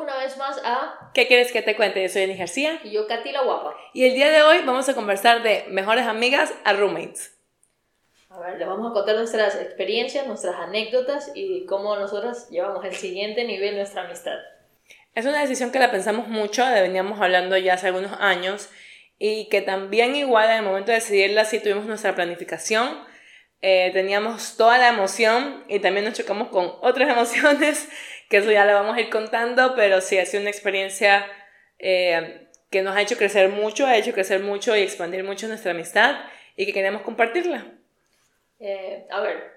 una vez más a ¿Qué quieres que te cuente? Yo soy Eni García. Y yo, Katy la Guapa. Y el día de hoy vamos a conversar de mejores amigas a roommates. A ver, les vamos a contar nuestras experiencias, nuestras anécdotas y cómo nosotras llevamos al siguiente nivel nuestra amistad. Es una decisión que la pensamos mucho, la veníamos hablando ya hace algunos años y que también igual en el momento de decidirla sí tuvimos nuestra planificación, eh, teníamos toda la emoción y también nos chocamos con otras emociones, que eso ya lo vamos a ir contando, pero sí ha sido una experiencia eh, que nos ha hecho crecer mucho, ha hecho crecer mucho y expandir mucho nuestra amistad y que queremos compartirla. Eh, a ver,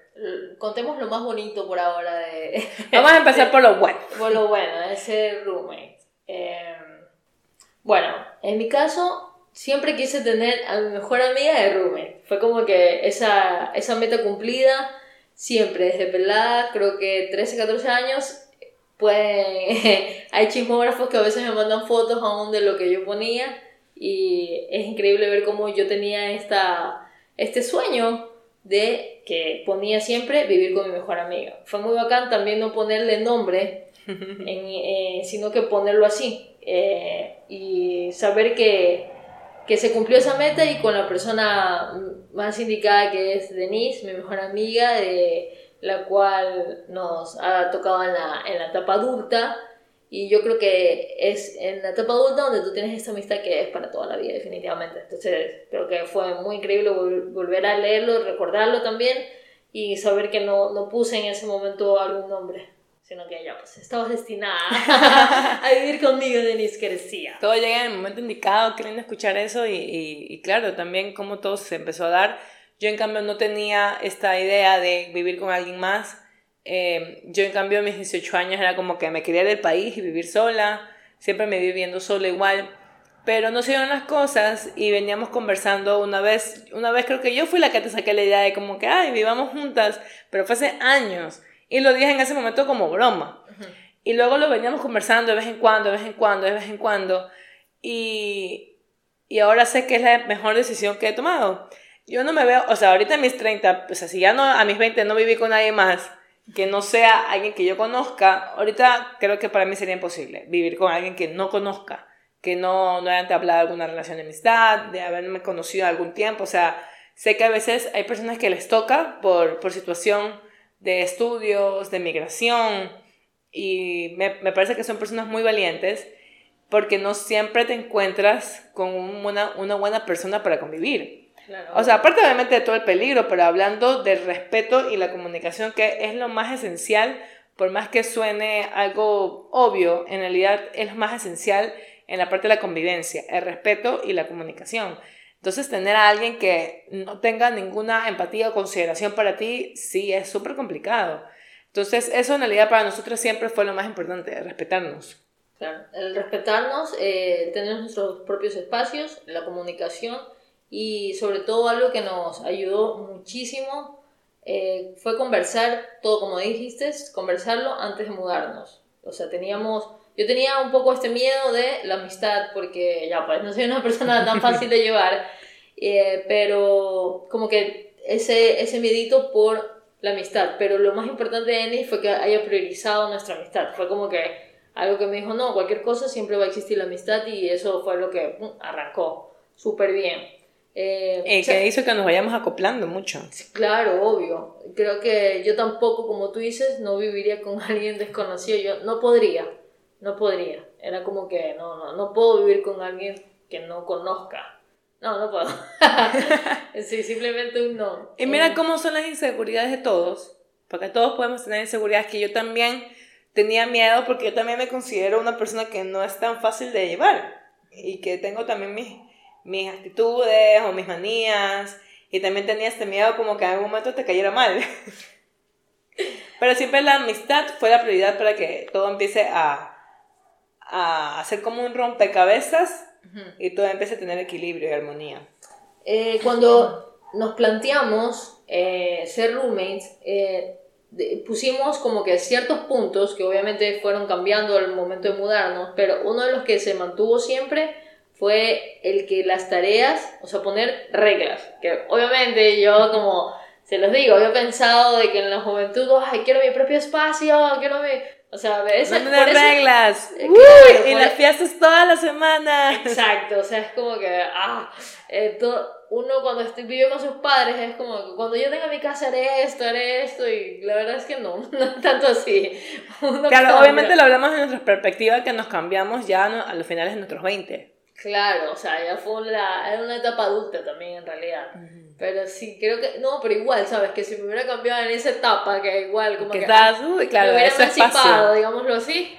contemos lo más bonito por ahora de... Vamos a empezar por lo bueno. Por lo bueno, ese roommate. bueno, en mi caso, siempre quise tener a mi mejor amiga de roommate. Fue como que esa, esa meta cumplida, siempre, desde pelada, creo que 13, 14 años, pues hay chismógrafos que a veces me mandan fotos aún de lo que yo ponía y es increíble ver cómo yo tenía esta, este sueño de que ponía siempre vivir con mi mejor amiga. Fue muy bacán también no ponerle nombre, eh, sino que ponerlo así. Eh, y saber que que se cumplió esa meta y con la persona más indicada que es Denise, mi mejor amiga, de la cual nos ha tocado en la, en la etapa adulta. Y yo creo que es en la etapa adulta donde tú tienes esta amistad que es para toda la vida, definitivamente. Entonces, creo que fue muy increíble volver a leerlo, recordarlo también y saber que no, no puse en ese momento algún nombre sino que ella pues estabas destinada a vivir conmigo, Denise, decía. Todo llega en el momento indicado, queriendo escuchar eso y, y, claro, también como todo se empezó a dar. Yo en cambio no tenía esta idea de vivir con alguien más. Eh, yo en cambio a mis 18 años era como que me quería del país y vivir sola, siempre me viviendo sola igual. Pero no se dieron las cosas y veníamos conversando una vez, una vez creo que yo fui la que te saqué la idea de como que, ay, vivamos juntas, pero fue hace años. Y lo dije en ese momento como broma. Y luego lo veníamos conversando de vez en cuando, de vez en cuando, de vez en cuando. Y, y ahora sé que es la mejor decisión que he tomado. Yo no me veo, o sea, ahorita a mis 30, o sea, si ya no, a mis 20 no viví con nadie más que no sea alguien que yo conozca, ahorita creo que para mí sería imposible vivir con alguien que no conozca, que no, no haya entablado alguna relación de amistad, de haberme conocido algún tiempo. O sea, sé que a veces hay personas que les toca por, por situación de estudios, de migración, y me, me, parece que son personas muy valientes porque no siempre te encuentras con una, una buena persona para convivir. O sea, aparte obviamente de todo el peligro, pero hablando del respeto y la comunicación, que es lo más esencial, por más que suene algo obvio, en realidad es lo más esencial en la parte de la convivencia, el respeto y la comunicación. Entonces, tener a alguien que no tenga ninguna empatía o consideración para ti, sí es súper complicado. Entonces, eso en realidad para nosotros siempre fue lo más importante, respetarnos. Claro, el respetarnos, eh, tener nuestros propios espacios, la comunicación y sobre todo algo que nos ayudó muchísimo eh, fue conversar, todo como dijiste, conversarlo antes de mudarnos. O sea, teníamos yo tenía un poco este miedo de la amistad, porque ya, pues no soy una persona tan fácil de llevar, eh, pero como que ese, ese miedito por la amistad. Pero lo más importante de Andy fue que haya priorizado nuestra amistad. Fue como que algo que me dijo, no, cualquier cosa siempre va a existir la amistad y eso fue lo que arrancó súper bien. Eh, y que hizo que nos vayamos acoplando mucho. Claro, obvio. Creo que yo tampoco, como tú dices, no viviría con alguien desconocido. Yo no podría no podría. Era como que no, no, no puedo vivir con alguien que no conozca. No, no puedo. sí, simplemente un no. Y mira eh, cómo son las inseguridades de todos, porque todos podemos tener inseguridades que yo también tenía miedo porque yo también me considero una persona que no es tan fácil de llevar y que tengo también mis, mis actitudes o mis manías y también tenía este miedo como que en algún momento te cayera mal. Pero siempre la amistad fue la prioridad para que todo empiece a, a hacer como un rompecabezas y todo empieza a tener equilibrio y armonía. Eh, cuando nos planteamos eh, ser roommates, eh, pusimos como que ciertos puntos que obviamente fueron cambiando al momento de mudarnos, pero uno de los que se mantuvo siempre fue el que las tareas, o sea, poner reglas, que obviamente yo como se los digo, había pensado de que en la juventud, ay, quiero mi propio espacio, quiero mi O sea, ves. No tener reglas. Uy, claro, y las fiestas toda la semana. Exacto, o sea, es como que, ah, eh, to- uno cuando est- vive con sus padres es como que cuando yo tenga mi casa haré esto, haré esto, y la verdad es que no, no es tanto así. Uno Claro, cambia. obviamente lo hablamos de nuestra perspectiva que nos cambiamos ya a los finales de nuestros 20. Claro, o sea, ya fue una, era una etapa adulta también en realidad. Pero sí, creo que, no, pero igual, ¿sabes? Que si me hubiera cambiado en esa etapa, que igual, como Que que, estás, ah, uy, claro, me hubiera emancipado, digámoslo así.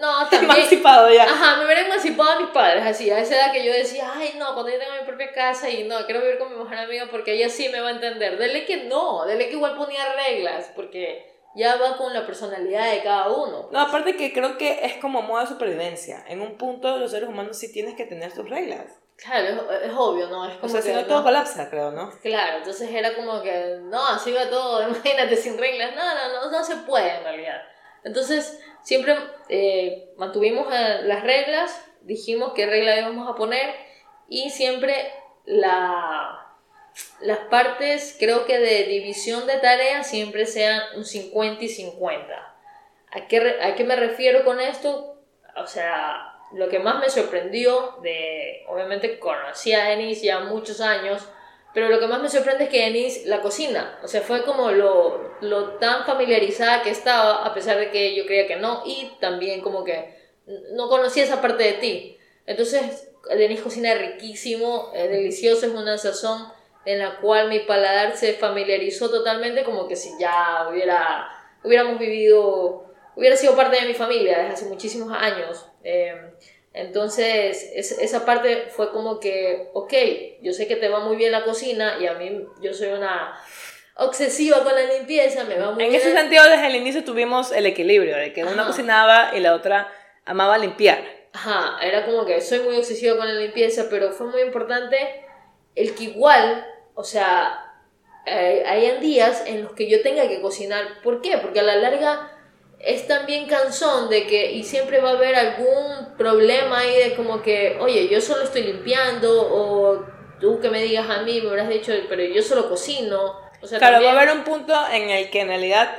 No, también. Emancipado ya. Ajá, me hubiera emancipado a mis padres, así, a esa edad que yo decía, ay, no, cuando yo tenga mi propia casa y no, quiero vivir con mi mejor amiga porque ella sí me va a entender. Dele que no, dele que igual ponía reglas, porque ya va con la personalidad de cada uno. No, aparte que creo que es como modo de supervivencia. En un punto los seres humanos sí tienes que tener sus reglas. Claro, es, es obvio, ¿no? Es O sea, si no todo colapsa, creo, ¿no? Claro, entonces era como que, no, así va todo, imagínate sin reglas, no, no, no, no se puede en realidad. Entonces, siempre eh, mantuvimos eh, las reglas, dijimos qué regla íbamos a poner y siempre la, las partes, creo que de división de tareas, siempre sean un 50 y 50. ¿A qué, ¿A qué me refiero con esto? O sea, lo que más me sorprendió de, obviamente conocí a Denise ya muchos años, pero lo que más me sorprende es que Denise la cocina, o sea, fue como lo, lo tan familiarizada que estaba, a pesar de que yo creía que no, y también como que no conocía esa parte de ti. Entonces, Denise cocina riquísimo, es delicioso, es una sazón en la cual mi paladar se familiarizó totalmente, como que si ya hubiera, hubiéramos vivido, hubiera sido parte de mi familia desde hace muchísimos años. Eh, entonces, es- esa parte fue como que, ok, yo sé que te va muy bien la cocina y a mí, yo soy una obsesiva con la limpieza, me va muy En bien. ese sentido, desde el inicio tuvimos el equilibrio, de que una Ajá. cocinaba y la otra amaba limpiar. Ajá, era como que soy muy obsesiva con la limpieza, pero fue muy importante el que igual, o sea, eh, hayan días en los que yo tenga que cocinar. ¿Por qué? Porque a la larga es también cansón de que, y siempre va a haber algún problema ahí de como que, oye, yo solo estoy limpiando, o tú que me digas a mí, me habrás dicho, pero yo solo cocino. O sea, Claro, también- va a haber un punto en el que en realidad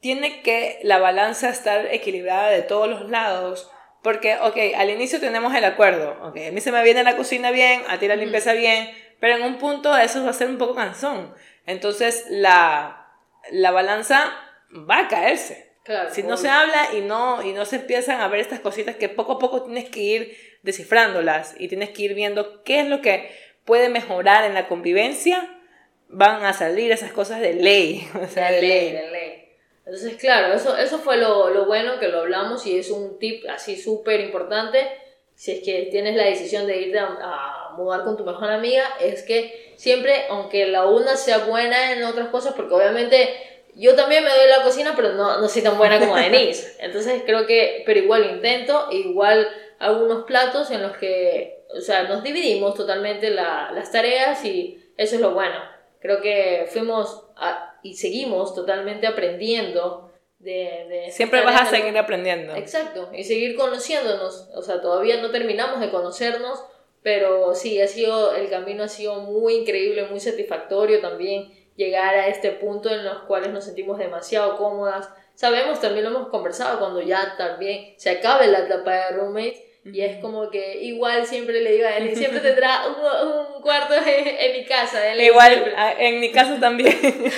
tiene que la balanza estar equilibrada de todos los lados. Porque, ok, al inicio tenemos el acuerdo. Ok, a mí se me viene la cocina bien, a ti la limpieza bien, pero en un punto eso va a ser un poco cansón. Entonces la, la balanza va a caerse. Claro, Si no obvio. se habla y no, y no se empiezan a ver estas cositas que poco a poco tienes que ir descifrándolas y tienes que ir viendo qué es lo que puede mejorar en la convivencia, van a salir esas cosas de ley. O sea, de de ley, ley. de ley. Entonces, claro, eso, eso fue lo, lo bueno que lo hablamos y es un tip así súper importante. Si es que tienes la decisión de irte a, a mudar con tu mejor amiga, es que siempre, aunque la una sea buena en otras cosas, porque obviamente yo también me doy la cocina, pero no, no soy tan buena como Denise. Entonces creo que, pero igual intento, igual algunos platos en los que, o sea, nos dividimos totalmente la- las tareas y eso es lo bueno. Creo que fuimos a- y seguimos totalmente aprendiendo de... de esas Siempre vas a seguir aprendiendo. Exacto, y seguir conociéndonos. O sea, todavía no terminamos de conocernos, pero sí, ha sido, el camino ha sido muy increíble, muy satisfactorio también llegar a este punto en los cuales nos sentimos demasiado cómodas. Sabemos, también lo hemos conversado, cuando ya también se acabe la etapa de roommates, y es como que igual siempre le digo a él, siempre tendrá un, un cuarto en, en mi casa. él Igual, siempre. a- en mi caso también.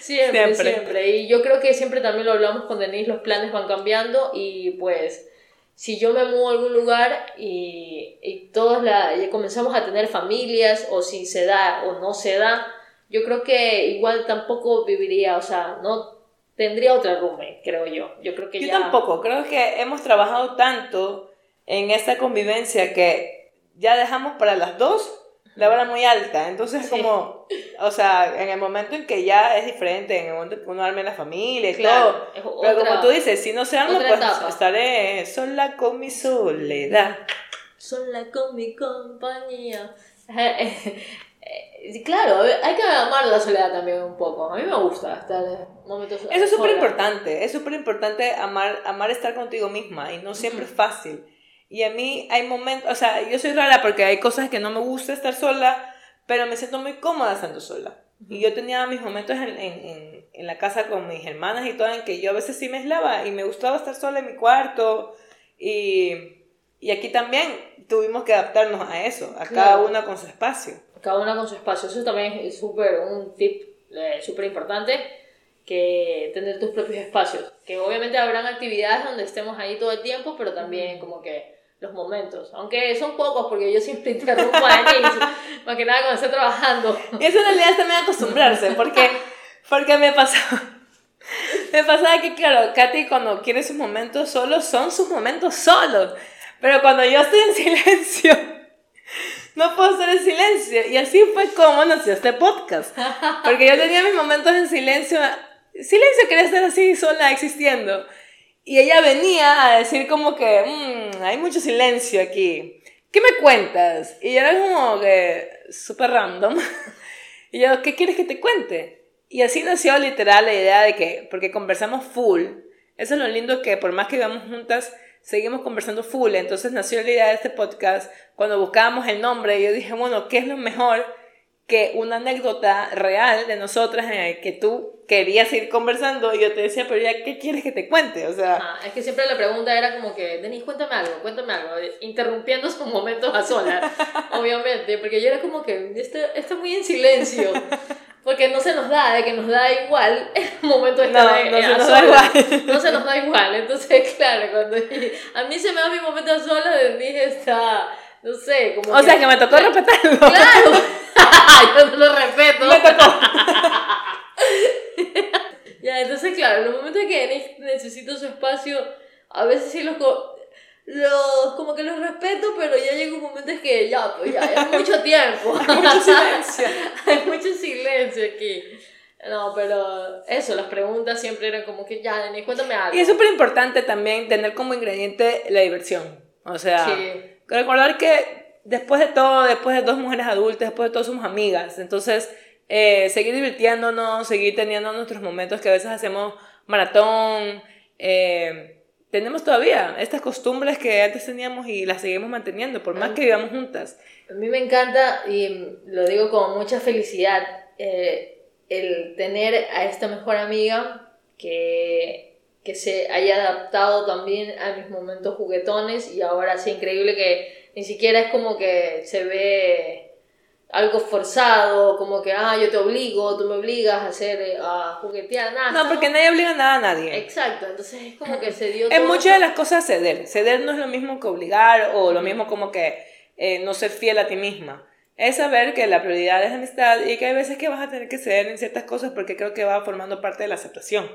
Siempre, Siempre. siempre, Y yo creo que siempre también lo hablamos con Denise, los planes van cambiando y pues si yo me mudo a algún lugar y, y todos la, y comenzamos a tener familias o si se da o no se da, yo creo que igual tampoco viviría, o sea, no tendría otra roommate, creo yo. Yo creo que Yo ya... tampoco, creo que hemos trabajado tanto en esta convivencia que ya dejamos para las dos la vara muy alta. Entonces, Sí. como, o sea, en el momento en que ya es diferente, en el momento en que uno arme la familia y Claro, todo. es Pero otra- como tú dices, si no se arma, otra pues etapa. estaré sola con mi soledad. sola con mi compañía. Claro, hay que amar la soledad también un poco. A mí me gusta estar en momentos. Eso es súper importante, es súper importante amar, amar estar contigo misma y no siempre es fácil. Y a mí hay momentos, o sea, yo soy rara porque hay cosas que no me gusta estar sola, pero me siento muy cómoda estando sola. Y yo tenía mis momentos en, en, en, la casa con mis hermanas y todo, en que yo a veces sí me aislaba y me gustaba estar sola en mi cuarto. Y, y aquí también tuvimos que adaptarnos a eso, a cada una con su espacio. Cada una con su espacio. Eso también es súper un tip eh, súper importante que tener tus propios espacios. Que obviamente habrán actividades donde estemos ahí todo el tiempo, pero también como que los momentos. Aunque son pocos porque yo siempre interrumpo a Denise, más que nada cuando estoy trabajando. Y eso en realidad es también acostumbrarse, porque, porque me pasaba, me pasaba que, claro, Katy cuando quiere sus momentos solos, son sus momentos solos. Pero cuando yo estoy en silencio, no puedo estar en silencio. Y así fue como nació este podcast. Porque yo tenía mis momentos en silencio. Silencio quería estar así sola existiendo. Y ella venía a decir como que, mmm, hay mucho silencio aquí. ¿Qué me cuentas? Y yo era como que súper random. Y yo, ¿qué quieres que te cuente? Y así nació literal la idea de que, porque conversamos full, eso es lo lindo que por más que vivamos juntas, seguimos conversando full. Entonces nació la idea de este podcast. Cuando buscábamos el nombre, yo dije, bueno, ¿qué es lo mejor que una anécdota real de nosotras en el que tú querías ir conversando y yo te decía, pero ya, ¿qué quieres que te cuente? O sea... es que siempre la pregunta era como que, Denis, cuéntame algo, cuéntame algo, interrumpiendo sus momentos a solas, obviamente, porque yo era como que, está muy en silencio, porque no se nos da, de que nos da igual el momento de estar no, no se nos da igual. No se nos da igual, entonces, claro, cuando a mí se me da mi momento a solas, Denis está no sé, como. O sea, que me tocó respetarlo. Claro. Yo no lo respeto. Me tocó. ya, entonces, claro, en los momentos que necesito su espacio, a veces sí los, los. como que los respeto, pero ya llega un momento en que ya, pues ya, hay mucho tiempo. hay mucho silencio. hay mucho silencio aquí. No, pero eso, las preguntas siempre eran como que ya, Denis, cuéntame algo. Y es súper importante también tener como ingrediente la diversión. O sea, recordar que después de todo, después de dos mujeres adultas, después de todo somos amigas. Entonces, eh, seguir divirtiéndonos, seguir teniendo nuestros momentos que a veces hacemos maratón. Eh, tenemos todavía estas costumbres que antes teníamos y las seguimos manteniendo, por más que vivamos juntas. A mí me encanta, y lo digo con mucha felicidad, eh, el tener a esta mejor amiga que que se haya adaptado también a mis momentos juguetones y ahora sí increíble que ni siquiera es como que se ve algo forzado, como que, ah, yo te obligo, tú me obligas a hacer, a juguetear, nada. No, porque nadie obliga nada a nadie. Exacto, entonces es como que se dio... En muchas de las cosas ceder, ceder no es lo mismo que obligar o lo mismo como que eh, no ser fiel a ti misma. Es saber que la prioridad es amistad y que hay veces que vas a tener que ceder en ciertas cosas porque creo que va formando parte de la aceptación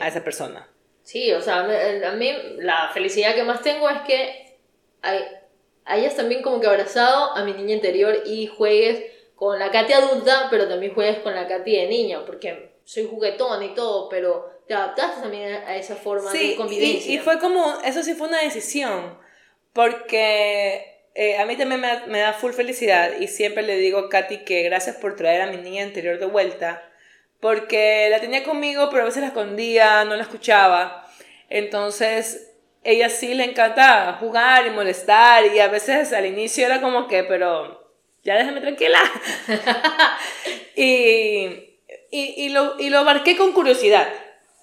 a esa persona. Sí, o sea, a mí la felicidad que más tengo es que hay, hayas también como que abrazado a mi niña interior y juegues con la Katy adulta, pero también juegues con la Katy de niño, porque soy juguetón y todo, pero te adaptaste también a esa forma de convivencia. Y, y, fue como, eso sí fue una decisión, porque eh, a mí también me, me, da full felicidad y siempre le digo a Katy que gracias por traer a mi niña interior de vuelta porque la tenía conmigo, pero a veces la escondía, no la escuchaba. Entonces, ella sí le encanta jugar y molestar y a veces al inicio era como que, pero ya déjame tranquila. y, y, lo, y lo abarqué con curiosidad.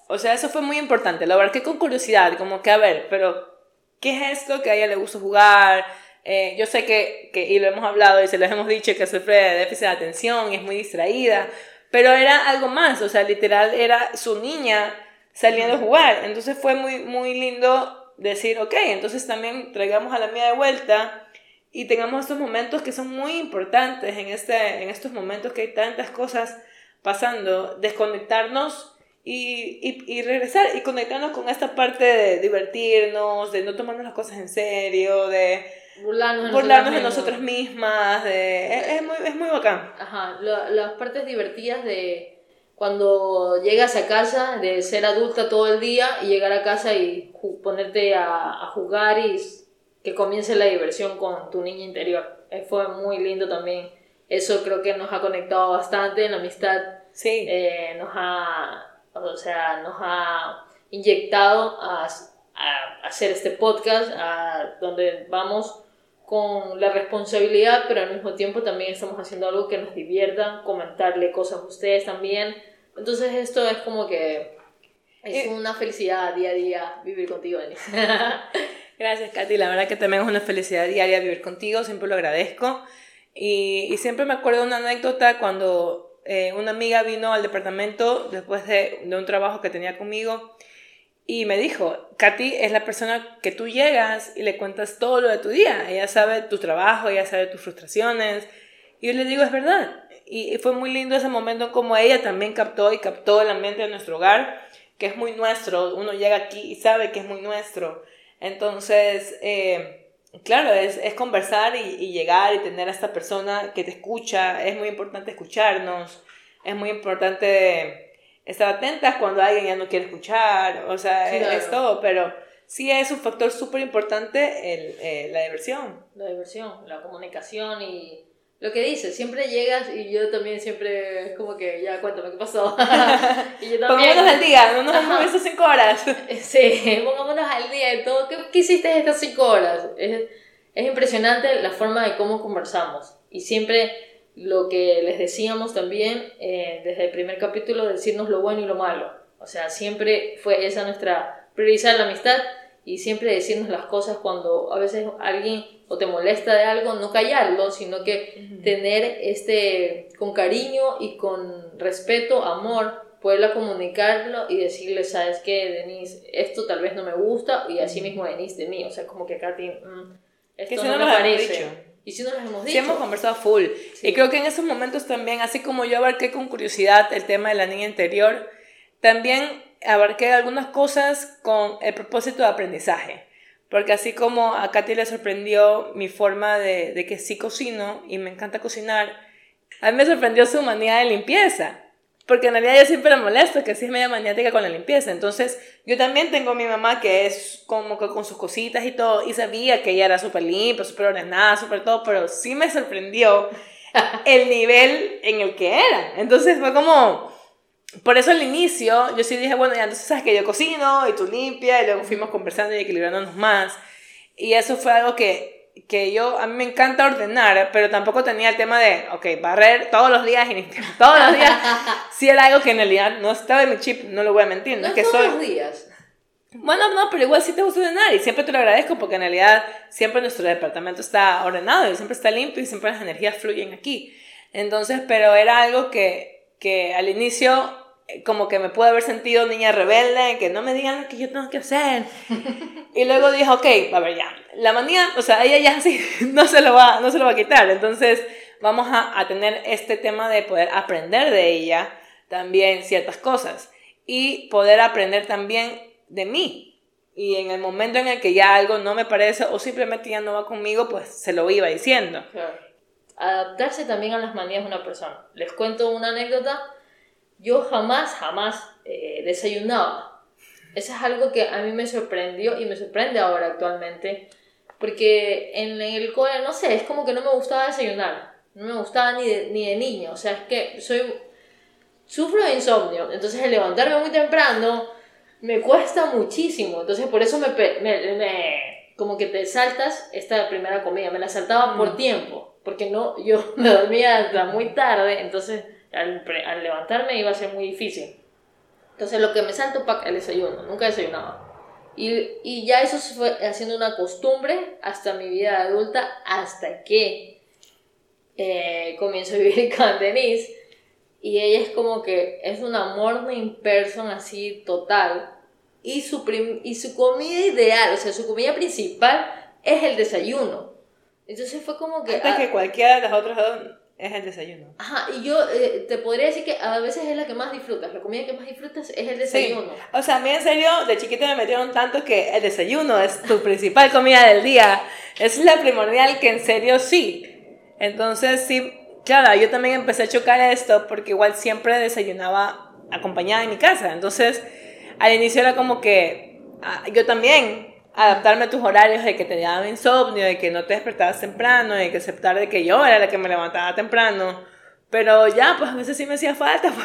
O sea, eso fue muy importante. Lo abarqué con curiosidad, como que, a ver, pero, ¿qué es esto que a ella le gusta jugar? Eh, yo sé que, que, y lo hemos hablado y se lo hemos dicho, que sufre de déficit de atención y es muy distraída, pero era algo más, o sea, literal era su niña saliendo a jugar. Entonces fue muy, muy lindo decir, ok, entonces también traigamos a la mía de vuelta y tengamos estos momentos que son muy importantes en, este, en estos momentos que hay tantas cosas pasando, desconectarnos y, y, y, regresar y conectarnos con esta parte de divertirnos, de no tomarnos las cosas en serio, de burlarnos, de, nosotras mismas, de, es, muy, es muy bacán. Ajá, las partes divertidas de cuando llegas a casa, de ser adulta todo el día y llegar a casa y ponerte a, a jugar y que comience la diversión con tu niña interior. Eh, fue muy lindo también. Eso creo que nos ha conectado bastante en la amistad. Sí. Eh, nos ha, o sea, nos ha inyectado a, a hacer este podcast, a donde vamos con la responsabilidad, pero al mismo tiempo también estamos haciendo algo que nos divierta, comentarle cosas a ustedes también. Entonces esto es como que es una felicidad día a día vivir contigo, Denis. Gracias, Katy. La verdad que también es una felicidad diaria vivir contigo, siempre lo agradezco. Y, y siempre me acuerdo de una anécdota cuando eh, una amiga vino al departamento después de, de, un trabajo que tenía conmigo y me dijo, Katy es la persona que tú llegas y le cuentas todo lo de tu día. Ella sabe tu trabajo, ella sabe tus frustraciones. Y yo le digo, es verdad. Y, fue muy lindo ese momento como ella también captó y captó el ambiente de nuestro hogar que es muy nuestro, uno llega aquí y sabe que es muy nuestro. Entonces, eh, claro, es, es conversar y, llegar y tener a esta persona que te escucha, es muy importante escucharnos, es muy importante estar atentas cuando alguien ya no quiere escuchar, o sea, claro. es, es, todo, pero sí es un factor súper importante el, eh, la diversión. La diversión, la comunicación y lo que dices, siempre llegas y yo también siempre es como que ya cuéntame qué pasó. y yo también. Pongámonos al día, no nos hemos visto cinco horas. sí, pongámonos al día de todo. ¿Qué, qué hiciste estas cinco horas? Es, es impresionante la forma de cómo conversamos. Y siempre lo que les decíamos también eh, desde el primer capítulo, decirnos lo bueno y lo malo. O sea, siempre fue esa nuestra priorizar la amistad y siempre decirnos las cosas cuando a veces alguien o te molesta de algo, no callarlo, sino que uh -huh. tener este, con cariño y con respeto, amor, poderla comunicarlo y decirle, sabes qué, Denise, esto tal vez no me gusta, y así mismo Denise de mí, o sea, como que Katy, mm, esto que no me parece. Y si no las hemos dicho. Sí, hemos conversado full. Sí. Y creo que en esos momentos también, así como yo abarqué con curiosidad el tema de la niña interior, también abarqué algunas cosas con el propósito de aprendizaje. Porque así como a Katy le sorprendió mi forma de, de, que sí cocino y me encanta cocinar, a mí me sorprendió su manía de limpieza. Porque en realidad yo siempre la molesto, que sí es media maniática con la limpieza. Entonces, yo también tengo a mi mamá que es como que con sus cositas y todo, y sabía que ella era súper limpia, súper ordenada, súper todo, pero sí me sorprendió el nivel en el que era. Entonces fue como, por eso al inicio yo sí dije, bueno, ya entonces sabes que yo cocino y tú limpias, y luego fuimos conversando y equilibrándonos más. Y eso fue algo que, que yo, a mí me encanta ordenar, pero tampoco tenía el tema de, ok, barrer todos los días y todos los días. sí era algo que en realidad no estaba en mi chip, no lo voy a mentir. No, es que todos soy... los días. Bueno, no, pero igual sí te gusta ordenar y siempre te lo agradezco porque en realidad siempre nuestro departamento está ordenado y siempre está limpio y siempre las energías fluyen aquí. Entonces, pero era algo que, que al inicio como que me pude haber sentido niña rebelde, que no me digan lo que yo tengo que hacer. y luego dije, ok, a ver, ya, la manía, o sea, ella ya sí, no se lo va, no se lo va a quitar. Entonces, vamos a, a tener este tema de poder aprender de ella también ciertas cosas y poder aprender también de mí. Y en el momento en el que ya algo no me parece o simplemente ya no va conmigo, pues se lo iba diciendo. Claro. Adaptarse también a las manías de una persona. Les cuento una anécdota yo jamás, jamás eh, desayunaba. Eso es algo que a mí me sorprendió y me sorprende ahora actualmente. Porque en el cole, no sé, es como que no me gustaba desayunar. No me gustaba ni de, ni de niña. O sea, es que soy. Sufro de insomnio. Entonces, el levantarme muy temprano me cuesta muchísimo. Entonces, por eso me. me, me como que te saltas esta primera comida. Me la saltaba mm. por tiempo. Porque no, yo me dormía hasta muy tarde. Entonces al, al, levantarme iba a ser muy difícil. Entonces lo que me salto para el desayuno, nunca desayunaba. Y, y ya eso se fue haciendo una costumbre hasta mi vida adulta, hasta que eh, comienzo a vivir con Denise. Y ella es como que es una morning person así total. Y su, y su comida ideal, o sea, su comida principal es el desayuno. Entonces fue como que... Hasta ah, que cualquiera de las otras es el desayuno. Ajá, y yo eh, te podría decir que a veces es la que más disfrutas. La comida que más disfrutas es el desayuno. Sí. O sea, a mí en serio, de chiquita me metieron tanto que el desayuno es tu principal comida del día. Es la primordial que en serio sí. Entonces, sí, claro, yo también empecé a chocar esto porque igual siempre desayunaba acompañada en mi casa. Entonces, al inicio era como que ah, yo también adaptarme a tus horarios de que te daba insomnio, de que no te despertabas temprano, de que aceptar de que yo era la que me levantaba temprano. Pero ya, pues a veces sí me hacía falta.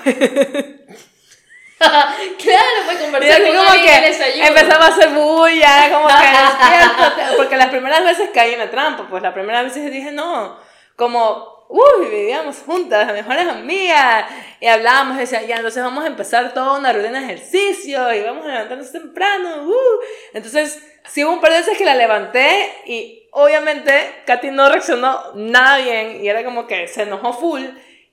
Pues. claro, pues conversar con como que desayuno. empezaba a hacer bulla, como que porque las primeras veces caí en la trampa, pues las primeras veces dije no, como, uy, vivíamos juntas, mejores amigas, y hablábamos, y decía, ya, entonces vamos a empezar toda una rutina de ejercicio, y vamos a levantarnos temprano, uh. entonces, sí hubo un par de veces que la levanté, y obviamente Katy no reaccionó nada bien, y era como que se enojó full,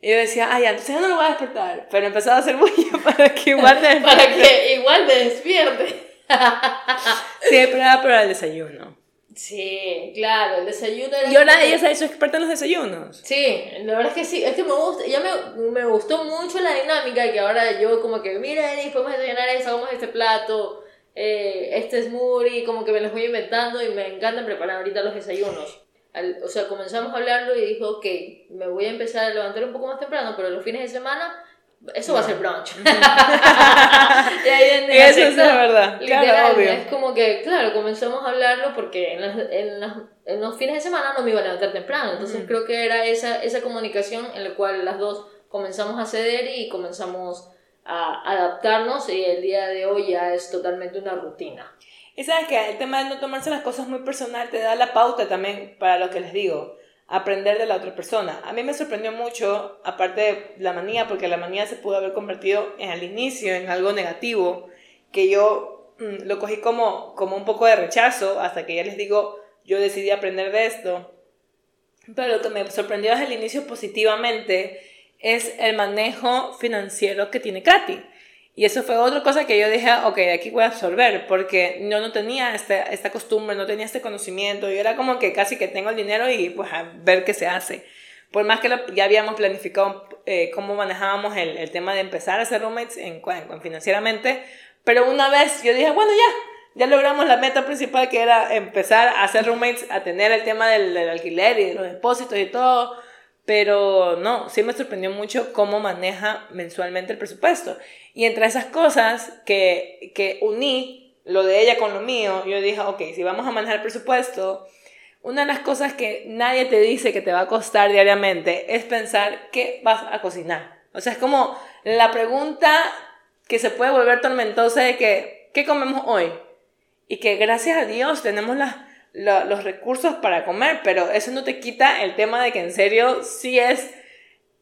y yo decía, ay, entonces ya no lo voy a despertar, pero empezaba a hacer bulla para que igual me Para que igual te despierte. Pero era para el desayuno. Sí, claro, el desayuno era... Y ahora ella se ha hecho experta en los desayunos. Sí, la verdad es que sí, es que me gusta, ya me, me gustó mucho la dinámica que ahora yo como que, mira, Eris, podemos desayunar esto, hagamos este plato, eh, este smoothie, como que me los voy inventando y me encanta preparar ahorita los desayunos. Al- o sea, comenzamos a hablarlo y dijo, ok, me voy a empezar a levantar un poco más temprano, pero los fines de semana, eso va a ser brunch. y ahí el Eso es sector, verdad. Literal, Claro, obvio. es como que, claro, comenzamos a hablarlo porque en, las- en, las- en los fines de semana no me iba a levantar temprano, entonces Ujú. creo que era esa, esa comunicación en la cual las dos comenzamos a ceder y comenzamos a adaptarnos y el día de hoy ya es totalmente una rutina. Y sabes que el tema de no tomarse las cosas muy personal te da la pauta también para lo que les digo, aprender de la otra persona. A mí me sorprendió mucho, aparte de la manía, porque la manía se pudo haber convertido en al inicio en algo negativo, que yo mm, lo cogí como, como un poco de rechazo, hasta que ya les digo, yo decidí aprender de esto. Pero lo que me sorprendió desde el inicio positivamente es el manejo financiero que tiene Katy. Y eso fue otra cosa que yo dije, ok, aquí voy a absorber, porque yo no tenía este, esta costumbre, no tenía este conocimiento, yo era como que casi que tengo el dinero y pues a ver qué se hace. Por más que ya habíamos planificado eh, cómo manejábamos el, el tema de empezar a hacer roommates en, en- financieramente, pero una vez yo dije, bueno, ya, ya logramos la meta principal que era empezar a hacer roommates, a tener el tema del, del alquiler y de los depósitos y todo, pero no, sí me sorprendió mucho cómo maneja mensualmente el presupuesto. Y entre esas cosas que, que uní lo de ella con lo mío, yo dije, ok, si vamos a manejar el presupuesto, una de las cosas que nadie te dice que te va a costar diariamente es pensar qué vas a cocinar. O sea, es como la pregunta que se puede volver tormentosa de que, ¿qué comemos hoy? Y que gracias a Dios tenemos las los recursos para comer, pero eso no te quita el tema de que en serio sí es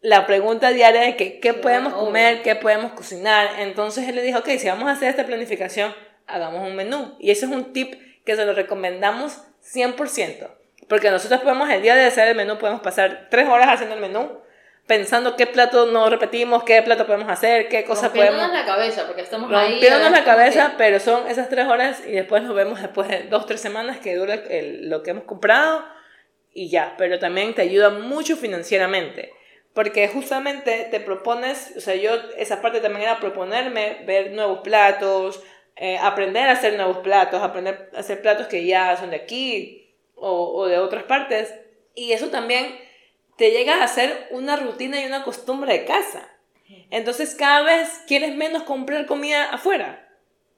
la pregunta diaria de que qué podemos comer, qué podemos cocinar. Entonces él le dijo, ok, si vamos a hacer esta planificación, hagamos un menú. Y ese es un tip que se lo recomendamos 100%. Porque nosotros podemos, el día de hacer el menú, podemos pasar tres horas haciendo el menú, pensando qué plato no repetimos, qué plato podemos hacer, qué cosas podemos la cabeza, porque estamos ahí. rompiéndonos la a ver cómo cabeza, que- pero son esas tres horas y después nos vemos después de dos, tres semanas que dura el- lo que hemos comprado y ya, pero también te ayuda mucho financieramente. Porque justamente te propones, o sea, yo esa parte también era proponerme ver nuevos platos, eh, aprender a hacer nuevos platos, aprender a hacer platos que ya son de aquí o, o de otras partes. Y eso también te llega a hacer una rutina y una costumbre de casa. Entonces cada vez quieres menos comprar comida afuera.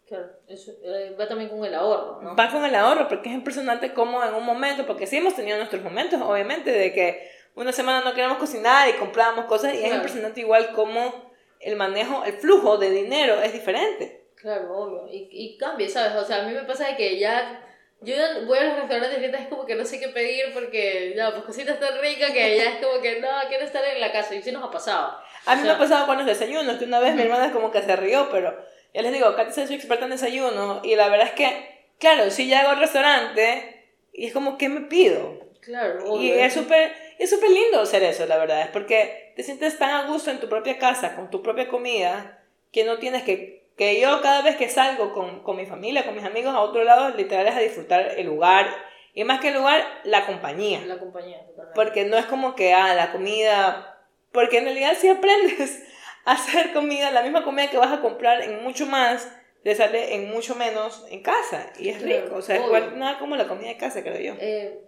Claro, eso eh, va también con el ahorro, ¿no? Va con el ahorro, porque es impresionante cómo en un momento, porque sí hemos tenido nuestros momentos, obviamente, de que una semana no queremos cocinar y comprábamos cosas, y es Claro. impresionante igual cómo el manejo, el flujo de dinero es diferente. Claro, obvio. Y, y cambia, ¿sabes? O sea, a mí me pasa de que ya. Yo ya voy a los restaurantes y es como que no sé qué pedir porque ya, pues cositas tan ricas que ya es como que no, quiero estar en la casa. Y sí nos ha pasado. A mí O me ha sea, pasado con los desayunos, que una vez mi hermana como que se rió, pero ya les digo, Katy soy experta en desayuno, y la verdad es que, claro, si llego al restaurante, y es como, ¿qué me pido? Claro, obvio. Y es súper es súper lindo hacer eso, la verdad, es porque te sientes tan a gusto en tu propia casa, con tu propia comida, que no tienes que... Que yo cada vez que salgo con, con mi familia, con mis amigos a otro lado, literal es a disfrutar el lugar, y más que el lugar, la compañía. La compañía, totalmente. Porque no es como que, ah, la comida... Porque en realidad si aprendes a hacer comida, la misma comida que vas a comprar en mucho más, te sale en mucho menos en casa. Y es Claro, rico, o sea, es obvio. igual, nada como la comida de casa, creo yo. Eh,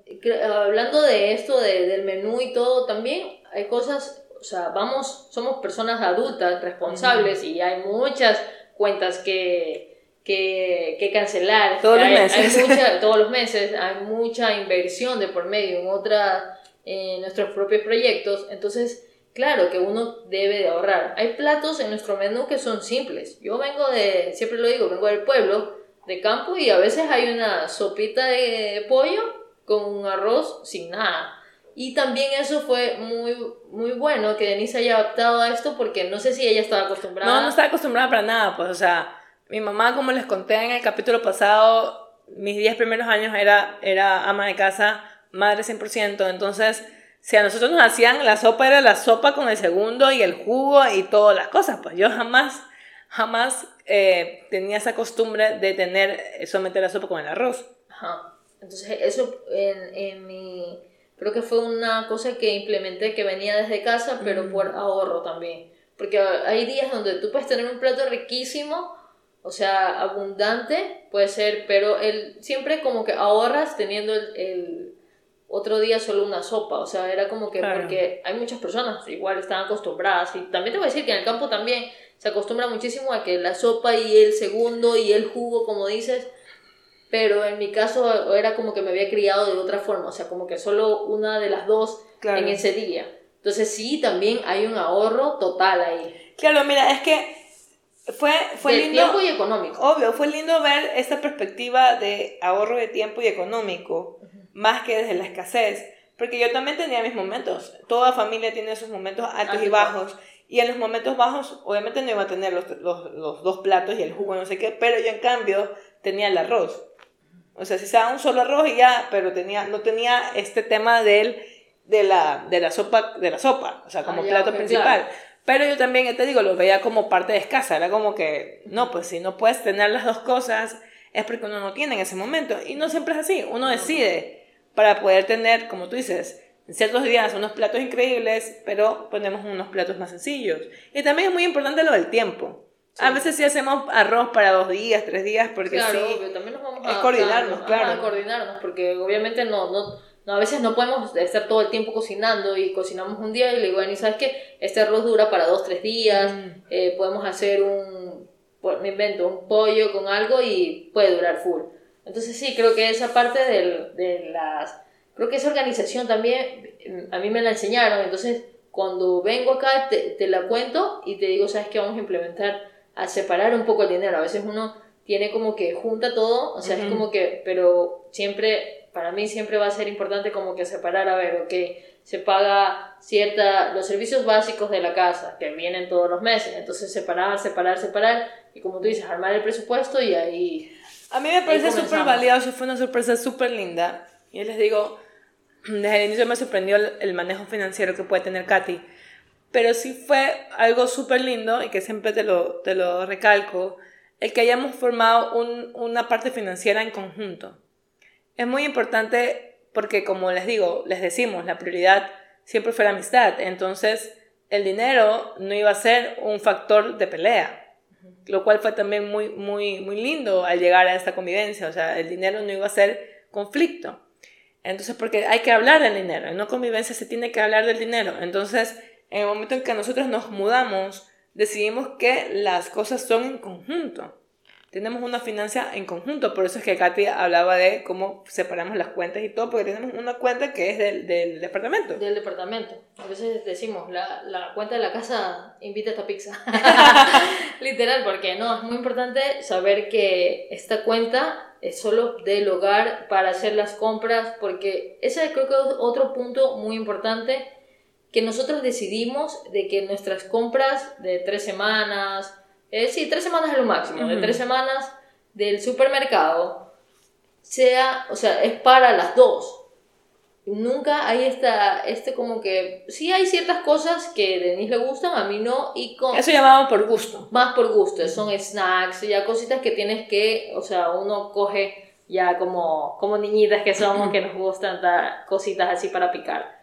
hablando de esto, de- del menú y todo, también hay cosas, o sea, vamos, somos personas adultas, responsables y hay muchas cuentas que, que, que cancelar. Todos los Hay- hay meses. mucha- todos los meses, hay mucha inversión de por medio en otra, en nuestros propios proyectos. Entonces, claro que uno debe de ahorrar. Hay platos en nuestro menú que son simples. Yo vengo de, siempre lo digo, vengo del pueblo, de campo, y a veces hay una sopita de pollo con un arroz sin nada. Y también eso fue muy, muy bueno que Denise haya adaptado a esto porque no sé si ella estaba acostumbrada. No, no estaba acostumbrada para nada, pues, o sea, mi mamá, como les conté en el capítulo pasado, mis 10 primeros años era, era ama de casa, madre 100%, entonces, si a nosotros nos hacían la sopa, era la sopa con el segundo y el jugo y todas las cosas, pues yo jamás, jamás eh, tenía esa costumbre de tener solamente la sopa con el arroz. Ajá. Entonces, eso en, en mi Creo que fue una cosa que implementé que venía desde casa, pero mm. por ahorro también. Porque hay días donde tú puedes tener un plato riquísimo, o sea, abundante, puede ser, pero el, siempre como que ahorras teniendo el, otro día solo una sopa. O sea, era como que porque hay muchas personas igual están acostumbradas. Y también te voy a decir que en el campo también se acostumbra muchísimo a que la sopa y el segundo y el jugo, como dices, pero en mi caso era como que me había criado de otra forma, o sea, como que solo una de las dos en ese día. Entonces sí, también hay un ahorro total ahí. Claro, mira, es que fue, fue de lindo. tiempo y económico. Obvio, fue lindo ver esta perspectiva de ahorro de tiempo y económico, más que desde la escasez. Porque yo también tenía mis momentos. Toda familia tiene sus momentos altos y bajos. Y en los momentos bajos, obviamente no iba a tener los, los, los dos platos y el jugo, no sé qué, pero yo en cambio tenía el arroz. O sea, si se da un solo arroz y ya, pero tenía, no tenía este tema del, de, la, de la sopa, de la sopa, o sea, como ah, plato principal. Pero yo también, te digo, lo veía como parte de escasa, era como que, no, pues si no puedes tener las dos cosas, es porque uno no tiene en ese momento. Y no siempre es así, uno decide para poder tener, como tú dices, en ciertos días unos platos increíbles, pero ponemos unos platos más sencillos. Y también es muy importante lo del tiempo. A veces sí hacemos arroz para dos días, tres días, porque claro, sí. también nos vamos a es coordinarnos, claro. A coordinarnos, porque obviamente no, no, no, a veces no podemos estar todo el tiempo cocinando y cocinamos un día y le digo, ¿y sabes qué? Este arroz dura para dos, tres días, mm. eh, podemos hacer un, me invento, un pollo con algo y puede durar full. Entonces sí, creo que esa parte de, de las... Creo que esa organización también mm, a mí me la enseñaron, entonces cuando vengo acá te, te la cuento y te digo, ¿sabes qué? Vamos a implementar a separar un poco el dinero. A veces uno tiene como que junta todo, o sea, es como que, pero siempre, para mí siempre va a ser importante como que separar, a ver, ok, se paga cierta, los servicios básicos de la casa, que vienen todos los meses, entonces separar, separar, separar, y como tú dices, armar el presupuesto y ahí... A mí me parece súper valioso, fue una sorpresa súper linda, y les digo, desde el inicio me sorprendió el, el manejo financiero que puede tener Katy, pero sí fue algo súper lindo y que siempre te lo, te lo recalco, el que hayamos formado un, una parte financiera en conjunto. Es muy importante porque, como les digo, les decimos, la prioridad siempre fue la amistad. Entonces, el dinero no iba a ser un factor de pelea, lo cual fue también muy, muy, muy lindo al llegar a esta convivencia. O sea, el dinero no iba a ser conflicto. Entonces, porque hay que hablar del dinero, en no convivencia se tiene que hablar del dinero. Entonces, en el momento en que nosotros nos mudamos, decidimos que las cosas son en conjunto. Tenemos una financia en conjunto, por eso es que Katy hablaba de cómo separamos las cuentas y todo, porque tenemos una cuenta que es del, del departamento. Del departamento. A veces decimos, la, la cuenta de la casa invita a esta pizza. Literal, porque no, es muy importante saber que esta cuenta es solo del hogar para hacer las compras, porque ese creo que es otro punto muy importante que nosotros decidimos de que nuestras compras de tres semanas, eh, sí, tres semanas es lo máximo, de tres semanas del supermercado, sea, o sea, es para las dos. Nunca hay esta, este como que, sí hay ciertas cosas que a Denise le gustan, a mí no, y con... Eso llamamos por gusto. Más por gusto, son snacks, ya cositas que tienes que, o sea, uno coge ya como, como niñitas que somos, que nos gustan dar cositas así para picar.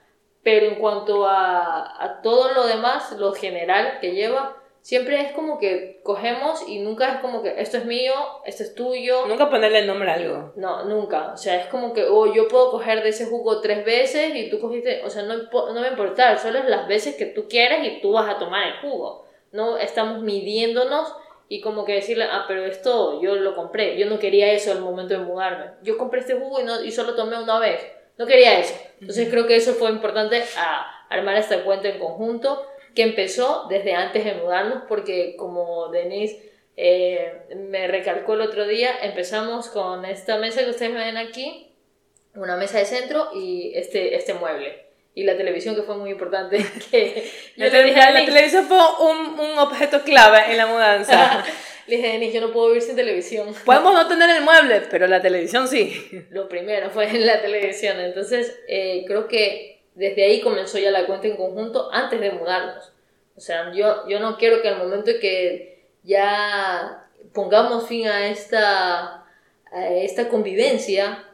Pero en cuanto a, a todo lo demás, lo general que lleva, siempre es como que cogemos y nunca es como que esto es mío, esto es tuyo. Nunca ponerle el nombre a algo. No, nunca. O sea, es como que, oh, yo puedo coger de ese jugo tres veces y tú cogiste, o sea, no, no me importa, solo es las veces que tú quieres y tú vas a tomar el jugo. No estamos midiéndonos y como que decirle, ah, pero esto yo lo compré, yo no quería eso al momento de mudarme. Yo compré este jugo y, no, y solo tomé una vez no quería eso. Entonces creo que eso fue importante a, armar esta cuenta en conjunto que empezó desde antes de mudarnos porque como Denise eh, me recalcó el otro día, empezamos con esta mesa que ustedes ven aquí, una mesa de centro y este, este mueble. Y la televisión que fue muy importante. Que yo la, dije la televisión fue un, un, objeto clave en la mudanza. le dije, Denis, yo no puedo vivir sin televisión. Podemos no tener el mueble, pero la televisión sí. Lo primero fue la televisión. Entonces, eh, creo que desde ahí comenzó ya la cuenta en conjunto antes de mudarnos. O sea, yo, yo no quiero que al momento que ya pongamos fin a esta, a esta convivencia,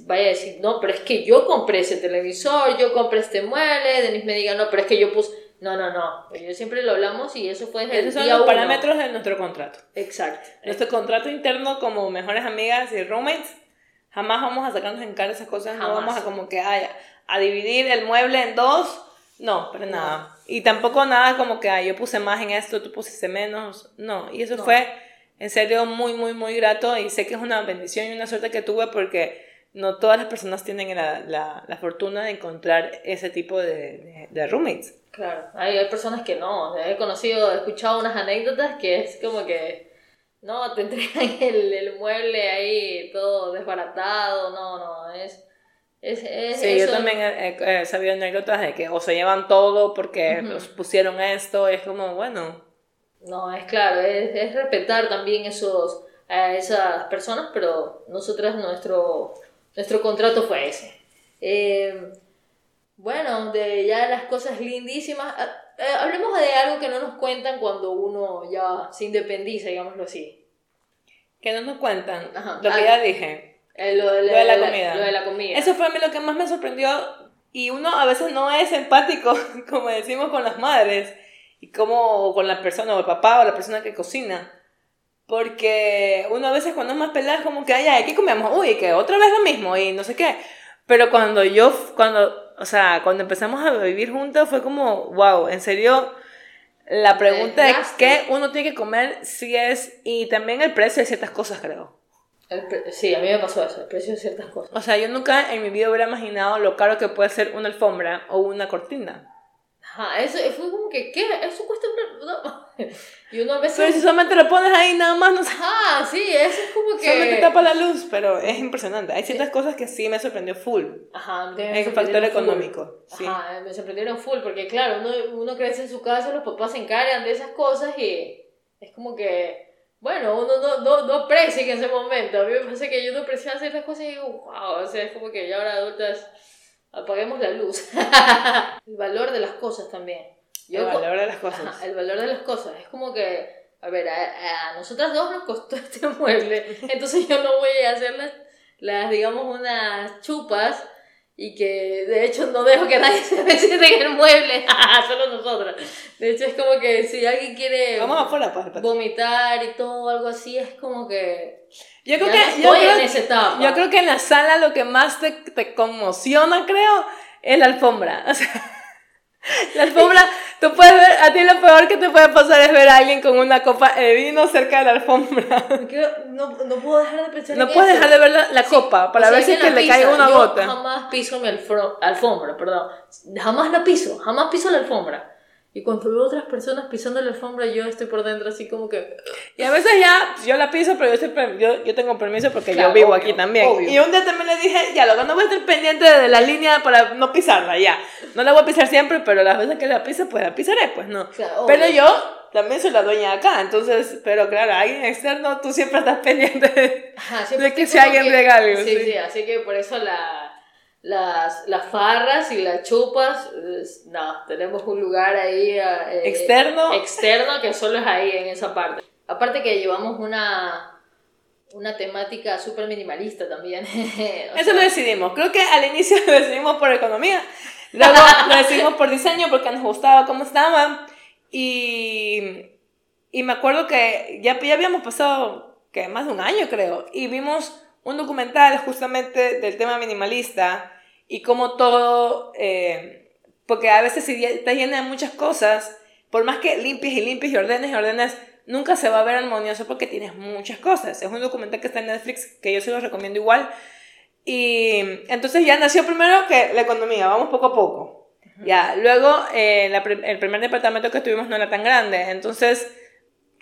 vaya a decir, no, pero es que yo compré ese televisor, yo compré este mueble, Denis me diga, no, pero es que yo puse, no, no, no, yo siempre lo hablamos y eso fue desde Esos son los parámetros de nuestro contrato. Exacto. Nuestro contrato interno como mejores amigas y roommates, jamás vamos a sacarnos en cara esas cosas, no vamos a como que a, a dividir el mueble en dos, no, pero nada. Y tampoco nada como que yo puse más en esto, tú pusiste menos, no, y eso fue en serio muy, muy, muy grato y sé que es una bendición y una suerte que tuve porque no todas las personas tienen la, la, la fortuna de encontrar ese tipo de, de, roommates. Claro, hay, hay, personas que no. He conocido, he escuchado unas anécdotas que es como que, no, te entregan el, el mueble ahí todo desbaratado, no, no, es... Es, es, sí, yo también he, sabido anécdotas de que o se llevan todo porque los pusieron esto, es como, bueno. No, es claro, es, es respetar también esos, a esas personas, pero nosotras nuestro, nuestro contrato fue ese. Eh, bueno, de ya las cosas lindísimas. Ah, eh, hablemos de algo que no nos cuentan cuando uno ya se independiza, digámoslo así. Que no nos cuentan. Lo que ya dije. Eh, lo, de la, comida. Lo de la comida. Eso fue a mí lo que más me sorprendió. Y uno a veces no es empático, como decimos con las madres, y como con la persona, o el papá, o la persona que cocina. Porque uno a veces cuando es más pelada es como que, ay, ay, ¿qué comemos? Uy, que otra vez lo mismo y no sé qué. Pero cuando yo, cuando, o sea, cuando empezamos a vivir juntos fue como, wow, en serio, la pregunta es qué uno tiene que comer si es, y también el precio de ciertas cosas, creo. sí, a mí me pasó eso, el precio de ciertas cosas. O sea, yo nunca en mi vida hubiera imaginado lo caro que puede ser una alfombra o una cortina. Ajá, eso fue como que, ¿qué? Eso cuesta una... Y uno a veces... Pero si solamente lo pones ahí nada más, no sé. Ajá, sí, eso es como que... Solamente tapa la luz, pero es impresionante. Hay ciertas cosas que sí me sorprendió full. Ajá, me Es factor económico. Sí. Ajá, me sorprendieron full, porque claro, uno, uno crece en su casa, los papás se encargan de esas cosas y es como que... Bueno, uno no, no, no aprecia en ese momento. A mí me parece que yo no apreciaba ciertas cosas y digo, wow, o sea, es como que ya ahora adultas apaguemos la luz. el valor de las cosas también. el valor de las cosas. el valor de las cosas. Es como que, a ver, a, a, nosotras dos nos costó este mueble, entonces yo no voy a hacer las, las digamos, unas chupas y que de hecho no dejo que nadie se me siente en el mueble, solo nosotras. De hecho es como que si alguien quiere Vamos pues, pues. vomitar y todo, algo así, es como que... Yo creo, que, yo, creo, en yo creo que en la sala lo que más te, te conmociona, creo, es la alfombra. O sea, la alfombra, tú puedes ver, a ti lo peor que te puede pasar es ver a alguien con una copa de vino cerca de la alfombra. No, no puedo dejar de pensar No puedes dejar de ver la, copa para ver si es que le cae una yo gota. jamás piso mi alfombra, perdón. Jamás la piso, jamás piso la alfombra. Y cuando veo otras personas pisando la alfombra, yo estoy por dentro así como que... Y a veces ya, yo la piso, pero yo, yo, yo tengo permiso porque yo vivo aquí también. Y un día también le dije, ya, lo que no voy a estar pendiente de la línea para no pisarla, ya. No la voy a pisar siempre, pero las veces que la pise, pues la pisaré, pues no. pero yo también soy la dueña acá, entonces, pero claro, alguien externo, tú siempre estás pendiente de, que si alguien regale. Sí, sí, sí, así que por eso la las, las farras y las chupas, no, tenemos un lugar ahí eh, externo. externo que solo es ahí en esa parte. Aparte que llevamos una, una temática súper minimalista también. Eso lo decidimos. Creo que al inicio lo decidimos por economía, luego lo decidimos por diseño porque nos gustaba cómo estaba y, y me acuerdo que ya, ya habíamos pasado que más de un año creo y vimos un documental justamente del tema minimalista y como todo, eh, porque a veces si te llena de muchas cosas, por más que limpies y limpies y ordenes y ordenes, nunca se va a ver armonioso porque tienes muchas cosas. Es un documental que está en Netflix que yo se lo recomiendo igual. Y entonces ya nació primero que la economía, vamos poco a poco. Ya, luego eh, el primer departamento que tuvimos no era tan grande, entonces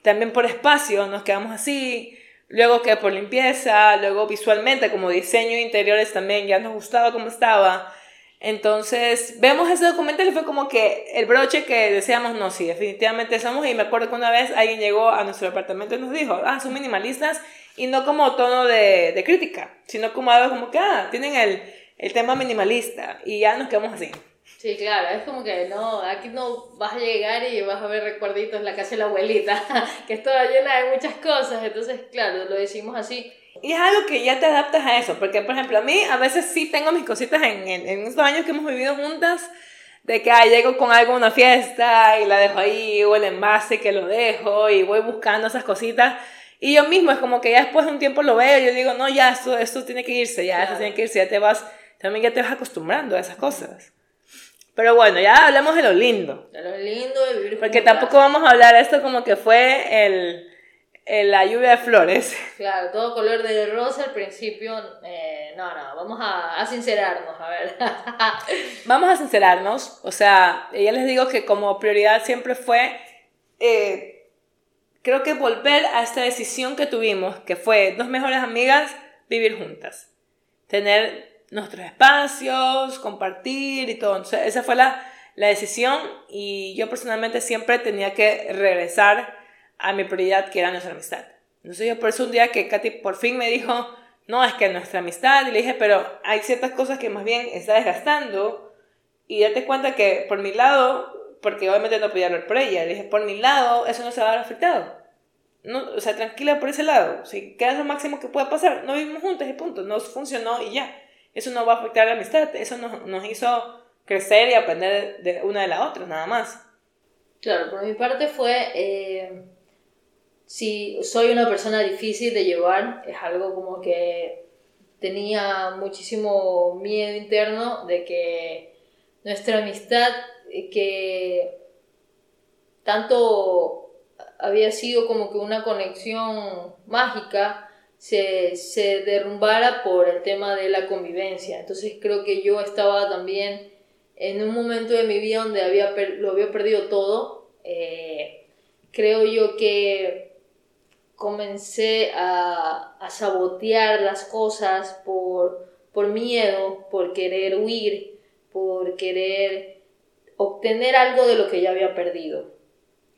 también por espacio nos quedamos así, luego que por limpieza, luego visualmente como diseño interiores también ya nos gustaba como estaba. Entonces, vemos ese documental y fue como que el broche que decíamos, no, sí, definitivamente somos. Y me acuerdo que una vez alguien llegó a nuestro departamento y nos dijo, ah, son minimalistas, y no como tono de, de crítica, sino como algo como que, ah, tienen el, el tema minimalista, y ya nos quedamos así. Sí, claro, es como que no, aquí no vas a llegar y vas a ver recuerditos en la casa de la abuelita, que está llena de muchas cosas, entonces, claro, lo decimos así. Y es algo que ya te adaptas a eso, porque, por ejemplo, a mí a veces sí tengo mis cositas en, en, en estos años que hemos vivido juntas, de que ah, llego con algo a una fiesta y la dejo ahí, o el envase que lo dejo, y voy buscando esas cositas. Y yo mismo es como que ya después de un tiempo lo veo y yo digo, no, ya, esto, esto tiene que irse, ya, esto tiene que irse, ya te vas, también ya te vas acostumbrando a esas cosas. Pero bueno, ya hablemos de lo lindo. De lo lindo de vivir Porque tampoco vamos a hablar de esto como que fue el, el, la lluvia de flores. Claro, todo color de rosa al principio. Eh, no, no, vamos a, a, sincerarnos, a ver. vamos a sincerarnos. O sea, ya les digo que como prioridad siempre fue, eh, creo que volver a esta decisión que tuvimos, que fue dos mejores amigas, vivir juntas. Tener nuestros espacios, compartir y todo. Entonces, esa fue la, la decisión y yo personalmente siempre tenía que regresar a mi prioridad que era nuestra amistad. Entonces yo por eso un día que Katy por fin me dijo, no, es que nuestra amistad, y le dije, pero hay ciertas cosas que más bien está desgastando y date cuenta que por mi lado, porque obviamente no podía hablar por ella, le dije, por mi lado eso no se va a ver afectado. No, o sea, tranquila por ese lado. Si queda lo máximo que pueda pasar, no vivimos juntos y punto. No funcionó y ya eso no va a afectar la amistad, eso nos, nos hizo crecer y aprender de una de la otra, nada más. Claro, por mi parte fue, eh, si soy una persona difícil de llevar, es algo como que tenía muchísimo miedo interno de que nuestra amistad, eh, que tanto había sido como que una conexión mágica, se, se derrumbara por el tema de la convivencia. Entonces creo que yo estaba también en un momento de mi vida donde había lo había perdido todo. Eh, creo yo que comencé a, a, sabotear las cosas por, por miedo, por querer huir, por querer obtener algo de lo que ya había perdido.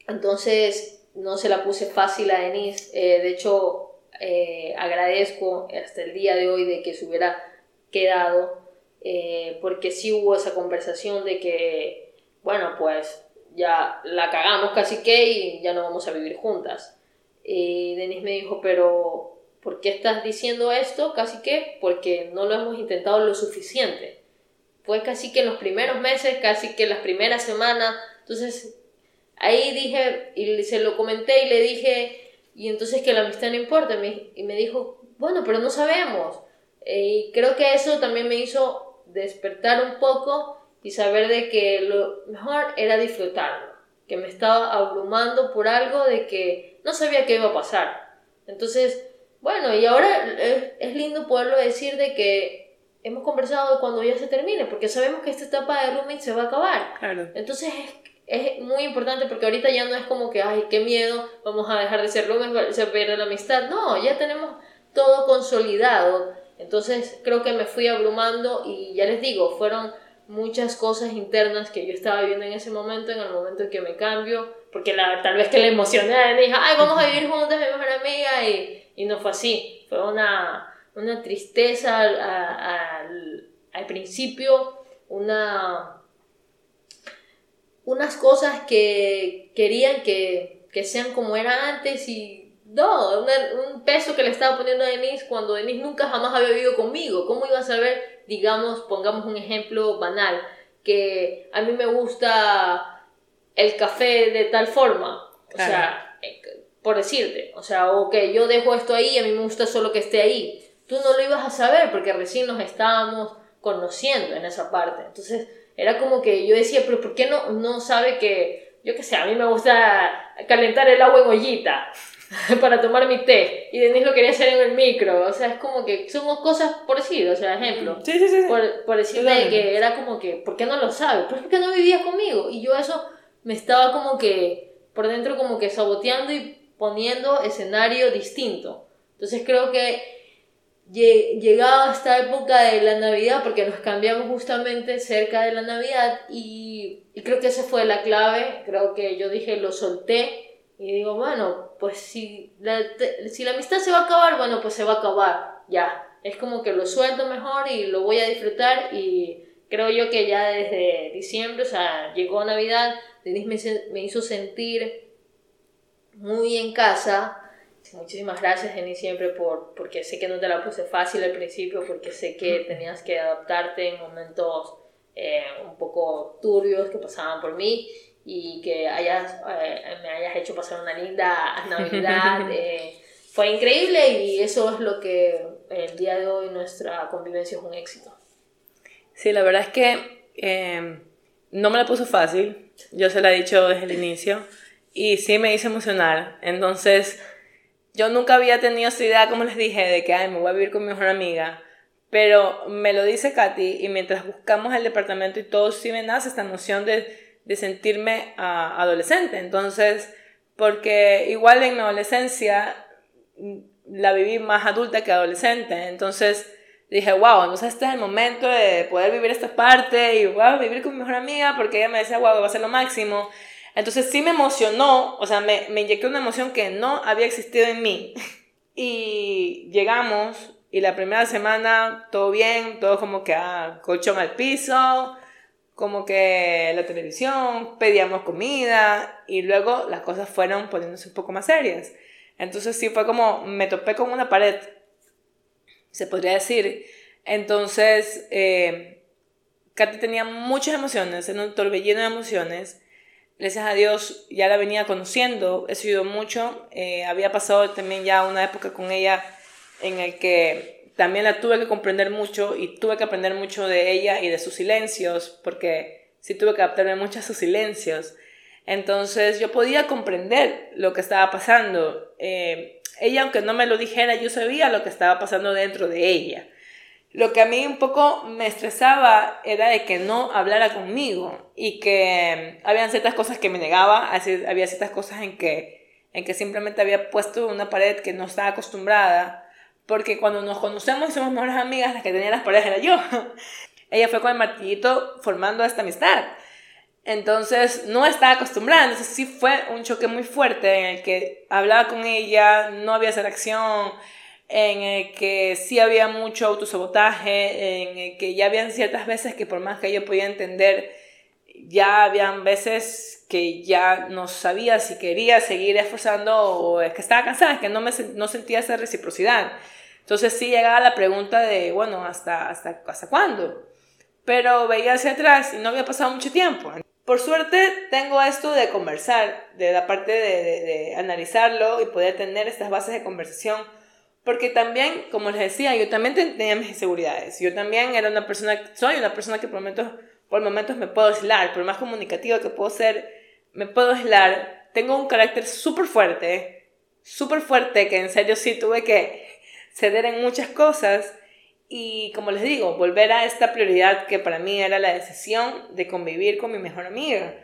Entonces no se la puse fácil a Denise. Eh, de hecho, eh, agradezco hasta el día de hoy de que se hubiera quedado, eh, porque sí hubo esa conversación de que, bueno, pues ya la cagamos casi que y ya no vamos a vivir juntas. Y Denise me dijo, pero ¿por qué estás diciendo esto casi que? Porque no lo hemos intentado lo suficiente. Fue casi que en los primeros meses, casi que en las primeras semanas. Entonces, ahí dije, y se lo comenté y le dije, y entonces que la amistad no importa. Y me dijo, bueno, pero no sabemos. Eh, y creo que eso también me hizo despertar un poco y saber de que lo mejor era disfrutarlo. Que me estaba abrumando por algo de que no sabía qué iba a pasar. Entonces, bueno, y ahora es, lindo poderlo decir de que hemos conversado cuando ya se termine, porque sabemos que esta etapa de roommate se va a acabar. Claro. Entonces es es muy importante porque ahorita ya no es como que, ay, qué miedo, vamos a dejar de ser roommates, se pierde la amistad. No, ya tenemos todo consolidado. Entonces creo que me fui abrumando y ya les digo, fueron muchas cosas internas que yo estaba viviendo en ese momento, en el momento en que me cambio, porque la, tal vez que le emocioné, me dije, ay, vamos a vivir juntas, mi mejor amiga, y, y no fue así. Fue una, una tristeza al, al principio, una unas cosas que querían que, que sean como era antes y no, un peso que le estaba poniendo a Denise cuando Denise nunca jamás había vivido conmigo. ¿Cómo iba a saber, digamos, pongamos un ejemplo banal, que a mí me gusta el café de tal forma? O sea, eh, por decirte, o sea, o que yo dejo esto ahí y a mí me gusta solo que esté ahí. Tú no lo ibas a saber porque recién nos estábamos conociendo en esa parte. Entonces, era como que yo decía, pero ¿por qué no, no sabe que, yo qué sé, a mí me gusta calentar el agua en ollita? para tomar mi té y Denise lo quería hacer en el micro. O sea, es como que son cosas por decir, o sea, ejemplo. Sí, sí, sí. Por, por decirte que era como que, ¿por qué no lo sabes? Pues porque no vivías conmigo. Y yo eso me estaba como que por dentro como que saboteando y poniendo escenario distinto. Entonces creo que llegaba esta época de la Navidad, porque nos cambiamos justamente cerca de la Navidad y, y creo que esa fue la clave, creo que yo dije, lo solté y digo, bueno, pues si la, si la amistad se va a acabar, bueno, pues se va a acabar, ya. Es como que lo suelto mejor y lo voy a disfrutar y creo yo que ya desde diciembre, o sea, llegó Navidad, Denise me, me hizo sentir muy en casa, Muchísimas gracias, Jenny, siempre por, porque sé que no te la puse fácil al principio, porque sé que tenías que adaptarte en momentos eh, un poco turbios que pasaban por mí y que hayas, eh, me hayas hecho pasar una linda Navidad. Eh, fue increíble y eso es lo que el día de hoy nuestra convivencia es un éxito. Sí, la verdad es que no me la puso fácil, yo se la he dicho desde el inicio y sí me hizo emocionar. Entonces yo nunca había tenido esa idea, como les dije, de que Ay, me voy a vivir con mi mejor amiga. Pero me lo dice Katy y mientras buscamos el departamento y todo, sí me nace esta emoción de, sentirme uh, adolescente. Entonces, porque igual en mi adolescencia mm, la viví más adulta que adolescente. Entonces dije, wow, entonces este es el momento de poder vivir esta parte y wow, vivir con mi mejor amiga porque ella me decía, wow, va a ser lo máximo. Entonces sí me emocionó, o sea, me, me inyectó una emoción que no había existido en mí. Y llegamos y la primera semana todo bien, todo como que ah, colchón al piso, como que la televisión, pedíamos comida y luego las cosas fueron poniéndose un poco más serias. Entonces sí fue como me topé con una pared, se podría decir. Entonces, eh, Katy tenía muchas emociones, en un torbellino de emociones gracias a Dios ya la venía conociendo, he sido mucho, eh, había pasado también ya una época con ella en el que también la tuve que comprender mucho y tuve que aprender mucho de ella y de sus silencios, porque sí tuve que adaptarme mucho a sus silencios. Entonces yo podía comprender lo que estaba pasando. Eh, ella, aunque no me lo dijera, yo sabía lo que estaba pasando dentro de ella. Lo que a mí un poco me estresaba era de que no hablara conmigo y que habían ciertas cosas que me negaba, había ciertas cosas en que, en que simplemente había puesto una pared que no estaba acostumbrada, porque cuando nos conocemos y somos mejores amigas, las que tenía las paredes era yo. Ella fue con el martillito formando esta amistad. Entonces no estaba acostumbrada, entonces sí fue un choque muy fuerte en el que hablaba con ella, no había esa reacción en el que sí había mucho autosabotaje, en el que ya habían ciertas veces que por más que yo podía entender, ya habían veces que ya no sabía si quería seguir esforzando o es que estaba cansada, es que no, me, no sentía esa reciprocidad. Entonces sí llegaba la pregunta de, bueno, ¿hasta, hasta, ¿hasta cuándo? Pero veía hacia atrás y no había pasado mucho tiempo. Por suerte tengo esto de conversar, de la parte de, de, de analizarlo y poder tener estas bases de conversación porque también, como les decía, yo también tenía mis inseguridades. Yo también era una persona, soy una persona que por momentos, por momentos me puedo aislar, por más comunicativa que puedo ser, me puedo aislar. Tengo un carácter súper fuerte, súper fuerte, que en serio sí tuve que ceder en muchas cosas. Y como les digo, volver a esta prioridad que para mí era la decisión de convivir con mi mejor amiga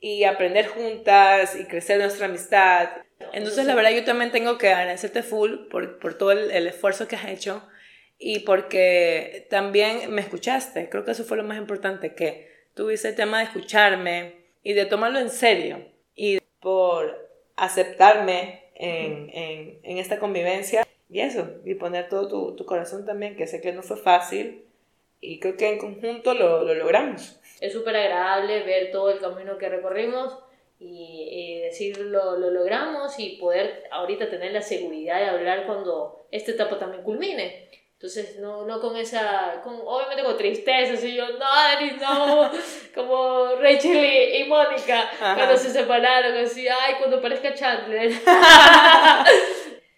y aprender juntas y crecer nuestra amistad. Entonces, la verdad, yo también tengo que agradecerte full por, por todo el, el, esfuerzo que has hecho y porque también me escuchaste. Creo que eso fue lo más importante, que tuviste el tema de escucharme y de tomarlo en serio y por aceptarme en, en, en esta convivencia y eso, y poner todo tu, tu, corazón también, que sé que no fue fácil y creo que en conjunto lo, lo logramos. Es súper agradable ver todo el camino que recorrimos y, decir lo, lo, logramos y poder ahorita tener la seguridad de hablar cuando esta etapa también culmine. Entonces, no, no con esa, con, obviamente con tristeza, así yo, no, Denis, no, como Rachel y, Mónica, cuando se separaron, así, ay, cuando parezca Chandler. o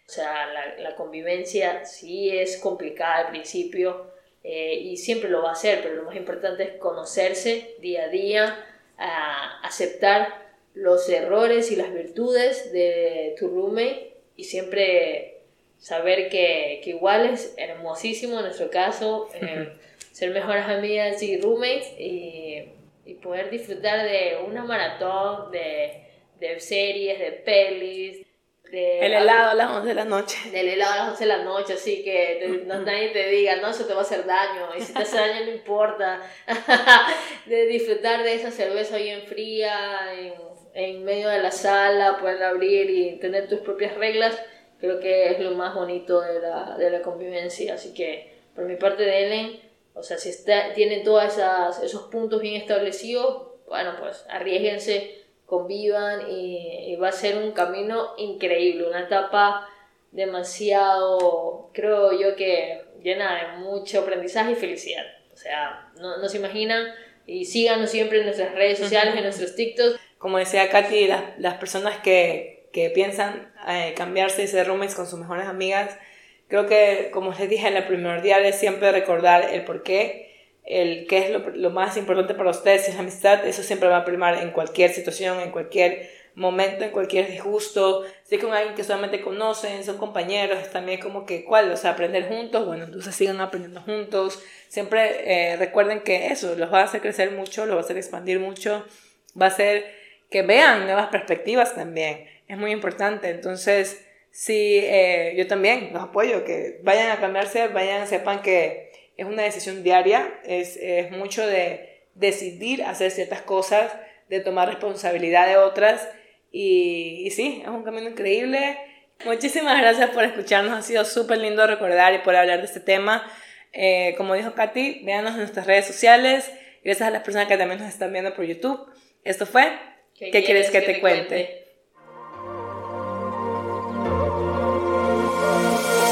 sea, la, la, convivencia sí es complicada al principio eh, y siempre lo va a ser, pero lo más importante es conocerse día a día, a aceptar los errores y las virtudes de tu roommate y siempre saber que, que, igual es hermosísimo en nuestro caso eh, ser mejores amigas y roommates y, y, poder disfrutar de una maratón de, de series, de pelis. De, el helado a las 11 de la noche. Del helado a las 11 de la noche, así que no, nadie te diga, no, eso te va a hacer daño, y si te hace daño no importa. de disfrutar de esa cerveza bien fría, en, en medio de la sala, poder abrir y tener tus propias reglas, creo que es lo más bonito de la, de la convivencia. Así que, por mi parte de Ellen, o sea, si está, tiene todos esos puntos bien establecidos, bueno, pues arriesguense, convivan y, y, va a ser un camino increíble, una etapa demasiado, creo yo que llena de mucho aprendizaje y felicidad. O sea, no, no se imaginan y síganos siempre en nuestras redes sociales, en nuestros TikToks como decía Katy, las, las personas que, que piensan eh, cambiarse y ser roommates con sus mejores amigas, creo que, como les dije en la primordial, es siempre recordar el por qué, el qué es lo, lo, más importante para ustedes, si es la amistad, eso siempre va a primar en cualquier situación, en cualquier momento, en cualquier disgusto, si con alguien que solamente conocen, son compañeros, también como que, ¿cuál? O sea, aprender juntos, bueno, entonces sigan aprendiendo juntos, siempre eh, recuerden que eso los va a hacer crecer mucho, los va a hacer expandir mucho, va a ser que vean nuevas perspectivas también. Es muy importante. Entonces, sí, eh, yo también los apoyo, que vayan a cambiarse, vayan, sepan que es una decisión diaria, es, es mucho de decidir hacer ciertas cosas, de tomar responsabilidad de otras. Y, y sí, es un camino increíble. Muchísimas gracias por escucharnos, ha sido súper lindo recordar y por hablar de este tema. Eh, como dijo Katy, véanos en nuestras redes sociales. Gracias a las personas que también nos están viendo por YouTube. Esto fue ¿Qué, quieres que, te cuente?